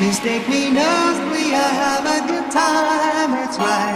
Mistake me, knows me, I have a good time, That's right.